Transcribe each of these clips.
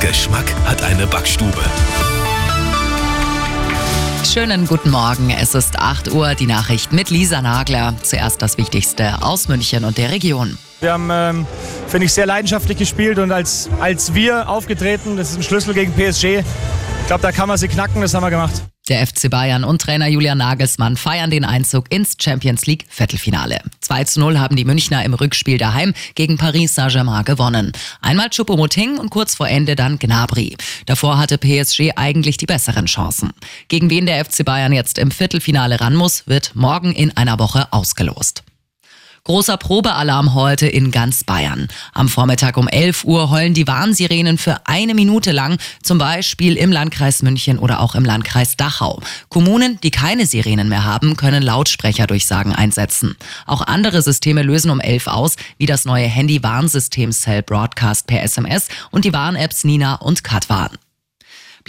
Geschmack hat eine Backstube. Schönen guten Morgen. Es ist 8 Uhr, die Nachricht mit Lisa Nagler. Zuerst das Wichtigste aus München und der Region. Wir haben, ähm, finde ich, sehr leidenschaftlich gespielt und als, als wir aufgetreten, das ist ein Schlüssel gegen PSG. Ich glaube, da kann man sie knacken, das haben wir gemacht. Der FC Bayern und Trainer Julian Nagelsmann feiern den Einzug ins Champions League Viertelfinale. 2 zu 0 haben die Münchner im Rückspiel daheim gegen Paris Saint-Germain gewonnen. Einmal Choupo-Moting und kurz vor Ende dann Gnabry. Davor hatte PSG eigentlich die besseren Chancen. Gegen wen der FC Bayern jetzt im Viertelfinale ran muss, wird morgen in einer Woche ausgelost. Großer Probealarm heute in ganz Bayern. Am Vormittag um 11 Uhr heulen die Warnsirenen für eine Minute lang, zum Beispiel im Landkreis München oder auch im Landkreis Dachau. Kommunen, die keine Sirenen mehr haben, können Lautsprecherdurchsagen einsetzen. Auch andere Systeme lösen um 11 aus, wie das neue Handy-Warnsystem Cell Broadcast per SMS und die Warn-Apps Nina und Katwarn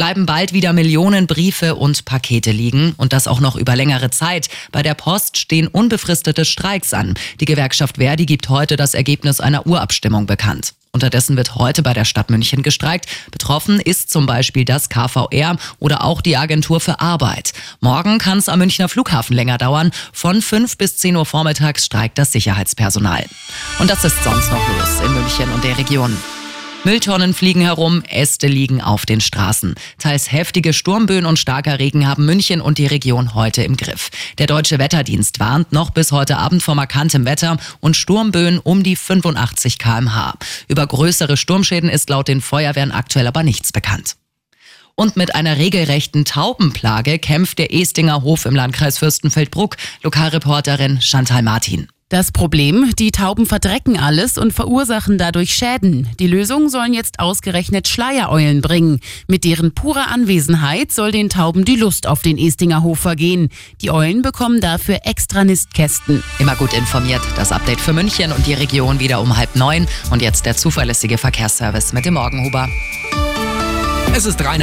bleiben bald wieder Millionen Briefe und Pakete liegen und das auch noch über längere Zeit. Bei der Post stehen unbefristete Streiks an. Die Gewerkschaft Verdi gibt heute das Ergebnis einer Urabstimmung bekannt. Unterdessen wird heute bei der Stadt München gestreikt. Betroffen ist zum Beispiel das KVR oder auch die Agentur für Arbeit. Morgen kann es am Münchner Flughafen länger dauern. Von 5 bis 10 Uhr vormittags streikt das Sicherheitspersonal. Und das ist sonst noch los in München und der Region. Mülltonnen fliegen herum, Äste liegen auf den Straßen. Teils heftige Sturmböen und starker Regen haben München und die Region heute im Griff. Der deutsche Wetterdienst warnt noch bis heute Abend vor markantem Wetter und Sturmböen um die 85 kmh. Über größere Sturmschäden ist laut den Feuerwehren aktuell aber nichts bekannt. Und mit einer regelrechten Taubenplage kämpft der Estinger Hof im Landkreis Fürstenfeldbruck. Lokalreporterin Chantal Martin. Das Problem, die Tauben verdrecken alles und verursachen dadurch Schäden. Die Lösung sollen jetzt ausgerechnet Schleiereulen bringen. Mit deren purer Anwesenheit soll den Tauben die Lust auf den Estinger Hof vergehen. Die Eulen bekommen dafür extra Nistkästen. Immer gut informiert. Das Update für München und die Region wieder um halb neun. Und jetzt der zuverlässige Verkehrsservice mit dem Morgenhuber. Es ist reiner